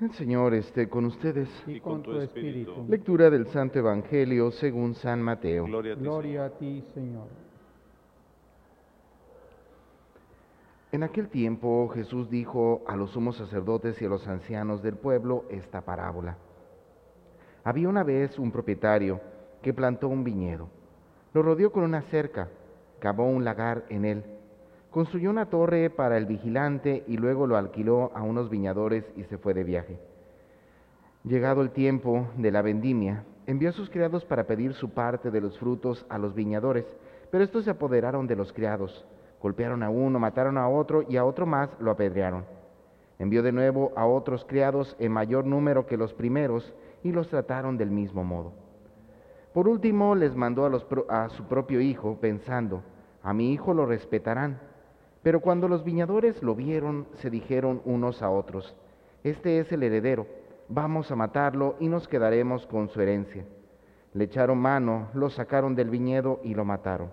El Señor esté con ustedes. y con tu espíritu. Lectura del Santo Evangelio según San Mateo. Gloria a ti, Señor. Gloria a ti, Señor. En aquel tiempo Jesús dijo a los sumos sacerdotes y a los ancianos del pueblo esta parábola. Había una vez un propietario que plantó un viñedo. Lo rodeó con una cerca, cavó un lagar en él, construyó una torre para el vigilante y luego lo alquiló a unos viñadores y se fue de viaje. Llegado el tiempo de la vendimia, envió a sus criados para pedir su parte de los frutos a los viñadores, pero estos se apoderaron de los criados, golpearon a uno, mataron a otro y a otro más lo apedrearon. Envió de nuevo a otros criados en mayor número que los primeros y los trataron del mismo modo. Por último les mandó a, a su propio hijo, pensando, a mi hijo lo respetarán. Pero cuando los viñadores lo vieron, se dijeron unos a otros, este es el heredero, vamos a matarlo y nos quedaremos con su herencia. Le echaron mano, lo sacaron del viñedo y lo mataron.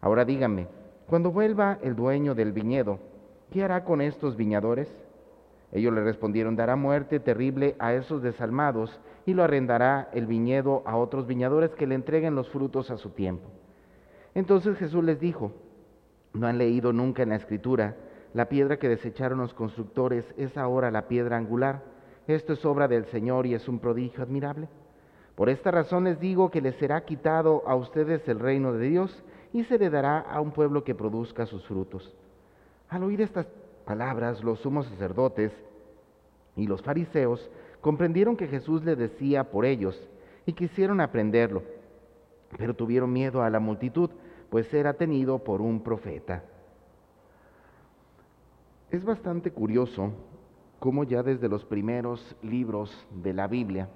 Ahora díganme, cuando vuelva el dueño del viñedo, ¿qué hará con estos viñadores? Ellos le respondieron, dará muerte terrible a esos desalmados y lo arrendará el viñedo a otros viñadores que le entreguen los frutos a su tiempo. Entonces Jesús les dijo, ¿no han leído nunca en la escritura, la piedra que desecharon los constructores es ahora la piedra angular? Esto es obra del Señor y es un prodigio admirable. Por esta razón les digo que les será quitado a ustedes el reino de Dios y se le dará a un pueblo que produzca sus frutos. Al oír estas palabras, los sumos sacerdotes y los fariseos comprendieron que Jesús le decía por ellos y quisieron aprenderlo, pero tuvieron miedo a la multitud, pues era tenido por un profeta. Es bastante curioso cómo ya desde los primeros libros de la Biblia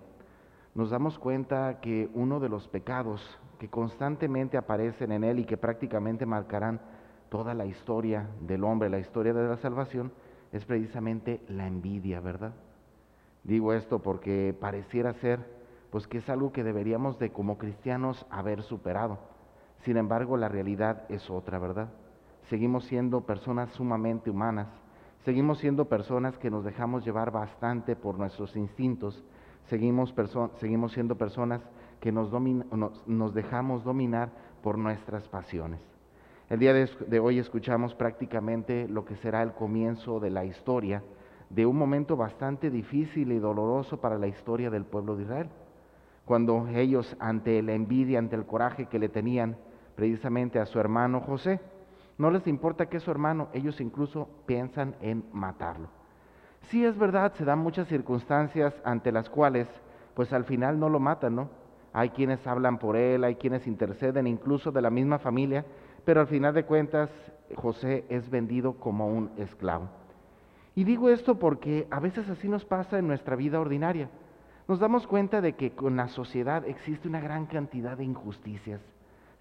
nos damos cuenta que uno de los pecados que constantemente aparecen en él y que prácticamente marcarán toda la historia del hombre, la historia de la salvación, es precisamente la envidia, ¿verdad? Digo esto porque pareciera ser pues que es algo que deberíamos de como cristianos haber superado. Sin embargo, la realidad es otra, ¿verdad? Seguimos siendo personas sumamente humanas, seguimos siendo personas que nos dejamos llevar bastante por nuestros instintos, seguimos, seguimos siendo personas que nos dejamos dominar por nuestras pasiones. El día de, de hoy escuchamos prácticamente lo que será el comienzo de la historia de un momento bastante difícil y doloroso para la historia del pueblo de Israel. Cuando ellos, ante la envidia, ante el coraje que le tenían precisamente a su hermano José, no les importa que es su hermano, ellos incluso piensan en matarlo. Sí es verdad, se dan muchas circunstancias ante las cuales, pues al final no lo matan, ¿no? Hay quienes hablan por él, hay quienes interceden, incluso de la misma familia, pero al final de cuentas José es vendido como un esclavo. Y digo esto porque a veces así nos pasa en nuestra vida ordinaria. Nos damos cuenta de que con la sociedad existe una gran cantidad de injusticias.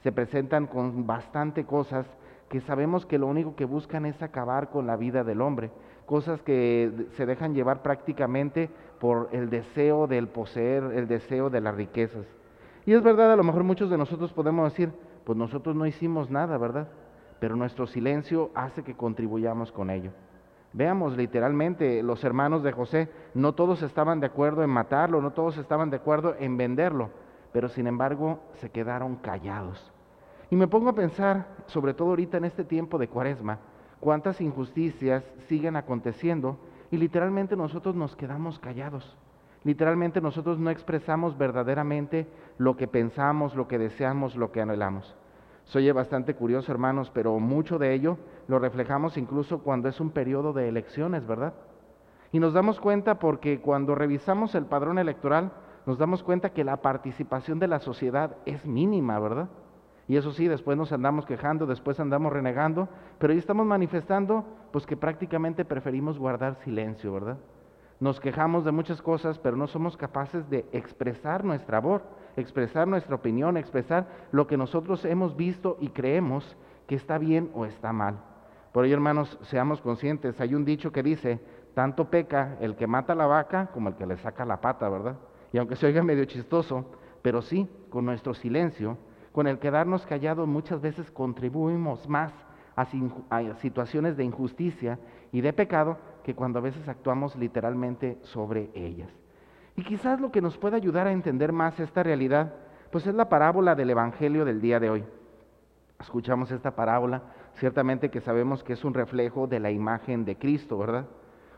Se presentan con bastante cosas que sabemos que lo único que buscan es acabar con la vida del hombre, cosas que se dejan llevar prácticamente por el deseo del poseer, el deseo de las riquezas. Y es verdad, a lo mejor muchos de nosotros podemos decir, pues nosotros no hicimos nada, ¿verdad? Pero nuestro silencio hace que contribuyamos con ello. Veamos literalmente, los hermanos de José, no todos estaban de acuerdo en matarlo, no todos estaban de acuerdo en venderlo, pero sin embargo se quedaron callados. Y me pongo a pensar, sobre todo ahorita en este tiempo de cuaresma, cuántas injusticias siguen aconteciendo y literalmente nosotros nos quedamos callados. Literalmente nosotros no expresamos verdaderamente lo que pensamos, lo que deseamos, lo que anhelamos. Soy bastante curioso, hermanos, pero mucho de ello lo reflejamos incluso cuando es un periodo de elecciones, ¿verdad? Y nos damos cuenta porque cuando revisamos el padrón electoral, nos damos cuenta que la participación de la sociedad es mínima, ¿verdad? Y eso sí, después nos andamos quejando, después andamos renegando, pero ahí estamos manifestando pues que prácticamente preferimos guardar silencio, ¿verdad? Nos quejamos de muchas cosas, pero no somos capaces de expresar nuestra voz, expresar nuestra opinión, expresar lo que nosotros hemos visto y creemos que está bien o está mal. Por ello, hermanos, seamos conscientes. Hay un dicho que dice, tanto peca el que mata la vaca como el que le saca la pata, ¿verdad? Y aunque se oiga medio chistoso, pero sí, con nuestro silencio, con el quedarnos callados, muchas veces contribuimos más a, a situaciones de injusticia y de pecado que cuando a veces actuamos literalmente sobre ellas. Y quizás lo que nos pueda ayudar a entender más esta realidad, pues es la parábola del Evangelio del día de hoy. Escuchamos esta parábola, ciertamente que sabemos que es un reflejo de la imagen de Cristo, ¿verdad?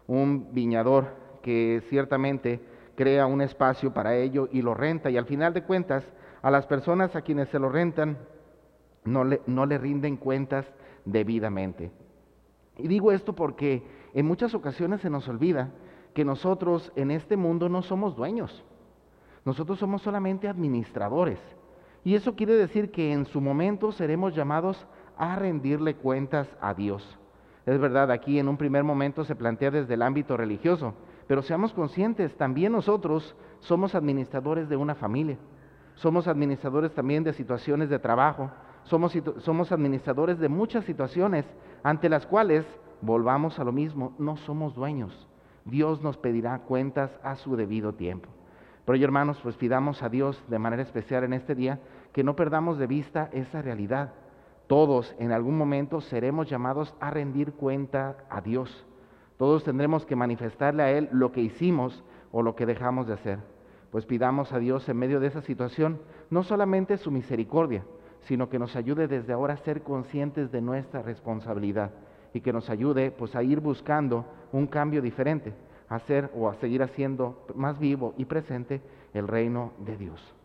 Un viñador que ciertamente crea un espacio para ello y lo renta y al final de cuentas a las personas a quienes se lo rentan no le, no le rinden cuentas debidamente. Y digo esto porque en muchas ocasiones se nos olvida que nosotros en este mundo no somos dueños. Nosotros somos solamente administradores. Y eso quiere decir que en su momento seremos llamados a rendirle cuentas a Dios. Es verdad, aquí en un primer momento se plantea desde el ámbito religioso, pero seamos conscientes, también nosotros somos administradores de una familia, somos administradores también de situaciones de trabajo, somos, somos administradores de muchas situaciones ante las cuales, volvamos a lo mismo, no somos dueños. Dios nos pedirá cuentas a su debido tiempo. Pero yo, hermanos, pues pidamos a Dios de manera especial en este día que no perdamos de vista esa realidad. Todos en algún momento seremos llamados a rendir cuenta a Dios. Todos tendremos que manifestarle a Él lo que hicimos o lo que dejamos de hacer. Pues pidamos a Dios en medio de esa situación no solamente su misericordia, sino que nos ayude desde ahora a ser conscientes de nuestra responsabilidad y que nos ayude pues a ir buscando un cambio diferente, a hacer o a seguir haciendo más vivo y presente el reino de Dios.